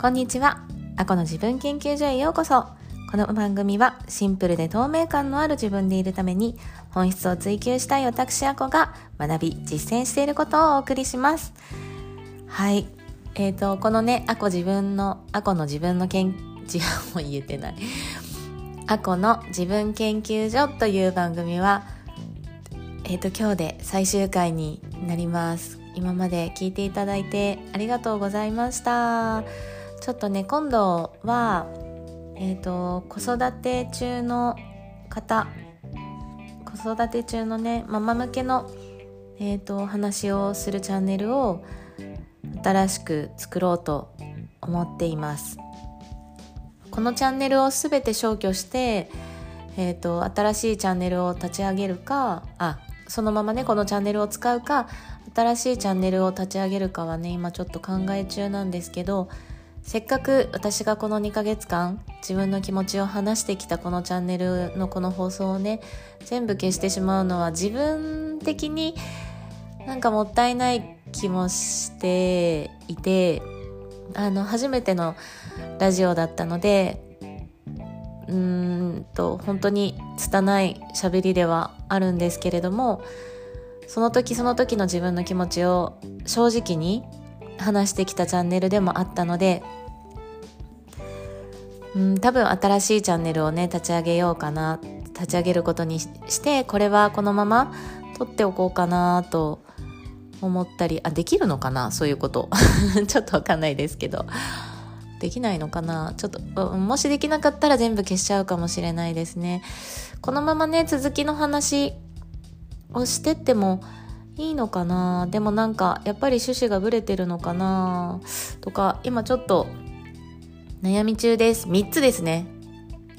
こんにちは。アコの自分研究所へようこそ。この番組はシンプルで透明感のある自分でいるために本質を追求したい私アコが学び実践していることをお送りします。はい。えっ、ー、と、このね、アコ自分の、アコの自分の研、違うも言えてない。アコの自分研究所という番組は、えっ、ー、と、今日で最終回になります。今まで聞いていただいてありがとうございましたちょっとね今度はえ、ー、と子育て中の方子育て中のねママ向けのえ、ー、と話をするチャンネルを新しく作ろうと思っています。このチャンネルを全て消去してえーと新しいチャンネルを立ち上げるかあそのままねこのチャンネルを使うか新しいチャンネルを立ち上げるかはね今ちょっと考え中なんですけどせっかく私がこの2ヶ月間自分の気持ちを話してきたこのチャンネルのこの放送をね全部消してしまうのは自分的になんかもったいない気もしていてあの初めてのラジオだったのでうーんと本当に拙い喋りではあるんですけれどもその時その時の自分の気持ちを正直に話してきたチャンネルでもあったのでうん多分新しいチャンネルをね立ち上げようかな立ち上げることにしてこれはこのまま撮っておこうかなと思ったりあできるのかなそういうこと。ちょっとわかんないですけど。できないのかな？ちょっともしできなかったら全部消しちゃうかもしれないですね。このままね続きの話をしてってもいいのかな？でもなんかやっぱり趣旨がブレてるのかな？とか今ちょっと悩み中です。3つですね。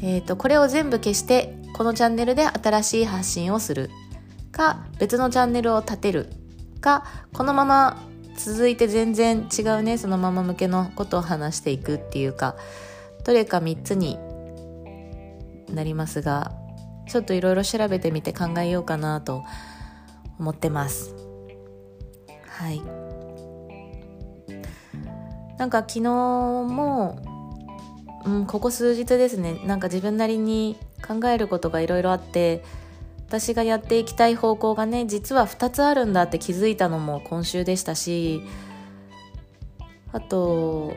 えっ、ー、とこれを全部消してこのチャンネルで新しい発信をする。か別のチャンネルを立てる。かこのまま続いて全然違うねそのまま向けのことを話していくっていうか。どれか3つになりますがちょっといろいろ調べてみて考えようかなと思ってます。はい。なんか昨日も、うん、ここ数日ですね。なんか自分なりに考えることがいろいろあって私がやっていきたい方向がね実は2つあるんだって気づいたのも今週でしたしあと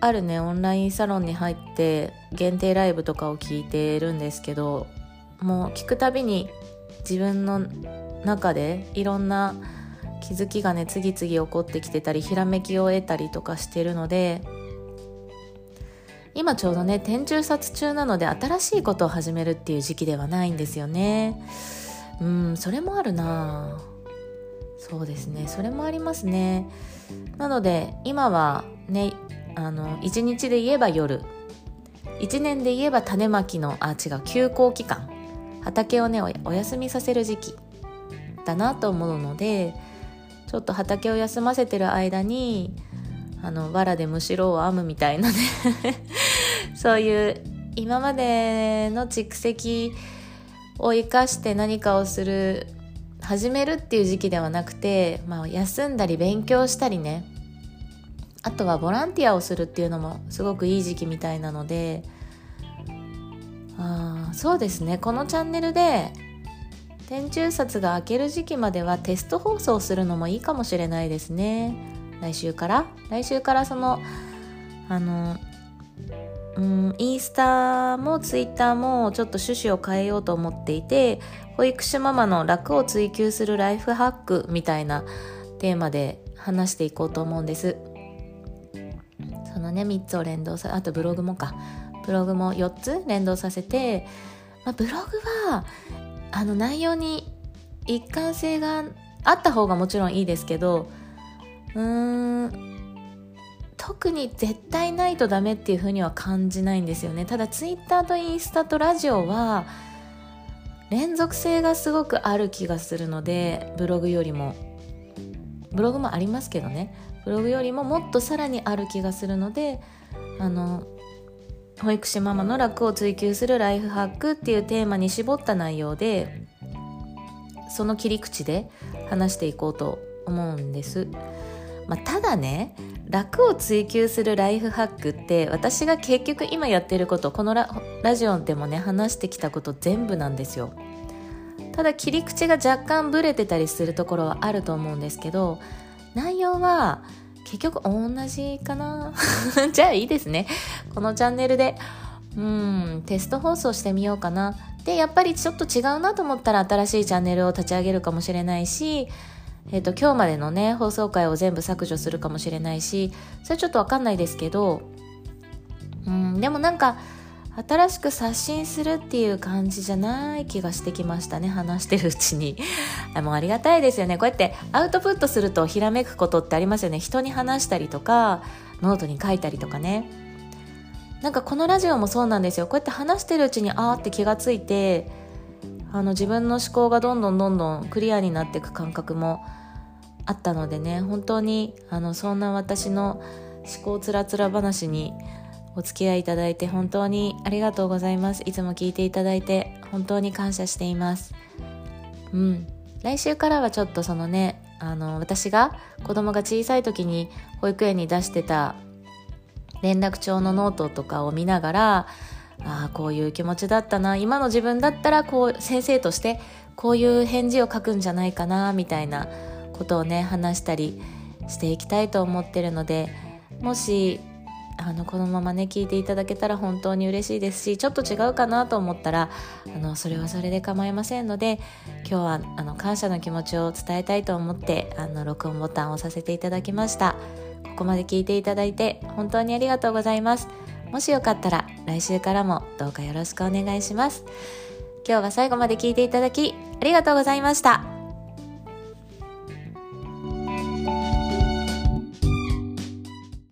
あるねオンラインサロンに入って限定ライブとかを聞いてるんですけどもう聞くたびに自分の中でいろんな気づきがね次々起こってきてたりひらめきを得たりとかしてるので今ちょうどね天中殺中なので新しいことを始めるっていう時期ではないんですよね。うんそれもあるな。そうですね。それもありますね。なので今はねあの1日で言えば夜。1年で言えば種まきのあ違う休校期間。畑をねお休みさせる時期。だなと思うのでちょっと畑を休ませてる間にあの藁でむしろを編むみたいなね。そういう今までの蓄積を生かして何かをする始めるっていう時期ではなくて、まあ、休んだり勉強したりね。あとはボランティアをするっていうのもすごくいい時期みたいなのであそうですね。このチャンネルで天中札が明ける時期まではテスト放送するのもいいかもしれないですね。来週から？来週からそのあのうんインスタもツイッターもちょっと趣旨を変えようと思っていて保育士ママの楽を追求するライフハックみたいなテーマで話していこうと思うんです。そのね3つを連動さあとブログもか。ブログも4つ連動させて、まあ、ブログはあの内容に一貫性があった方がもちろんいいですけどうーん特に絶対ないとダメっていうふうには感じないんですよね。ただツイッターとインスタとラジオは連続性がすごくある気がするのでブログよりも。ブログもありますけどね。ブログよりももっとさらにある気がするのであの保育士ママの楽を追求するライフハックっていうテーマに絞った内容でその切り口で話していこうと思うんです。まあ、ただね楽を追求するライフハックって私が結局今やってることこのラジオでもね話してきたこと全部なんですよ。ただ切り口が若干ブレてたりするところはあると思うんですけど内容は結局同じかな？じゃあいいですね。このチャンネルでうんテスト放送してみようかな。でやっぱりちょっと違うなと思ったら新しいチャンネルを立ち上げるかもしれないしえっ、ー、と、今日までのね、放送回を全部削除するかもしれないし、それちょっとわかんないですけど、うん、でもなんか、新しく刷新するっていう感じじゃない気がしてきましたね、話してるうちに。もうありがたいですよね。こうやってアウトプットするとひらめくことってありますよね。人に話したりとか、ノートに書いたりとかね。なんかこのラジオもそうなんですよ。こうやって話してるうちにあーって気がついて、あの自分の思考がどんどんどんどんクリアになっていく感覚もあったのでね本当にあのそんな私の思考つらつら話にお付き合いいただいて本当にありがとうございます。いつも聞いていただいて本当に感謝しています。うん。来週からはちょっとそのねあの私が子供が小さい時に保育園に出してた連絡帳のノートとかを見ながらああこういう気持ちだったな。今の自分だったらこう先生としてこういう返事を書くんじゃないかなみたいなことをね話したりしていきたいと思ってるのでもしあのこのままね聞いていただけたら本当に嬉しいですしちょっと違うかなと思ったらあのそれはそれで構いませんので今日はあの感謝の気持ちを伝えたいと思ってあの録音ボタンを押させていただきました。ここまで聞いていただいて本当にありがとうございます。もしよかったら来週からもどうかよろしくお願いします。今日は最後まで聞いていただきありがとうございました。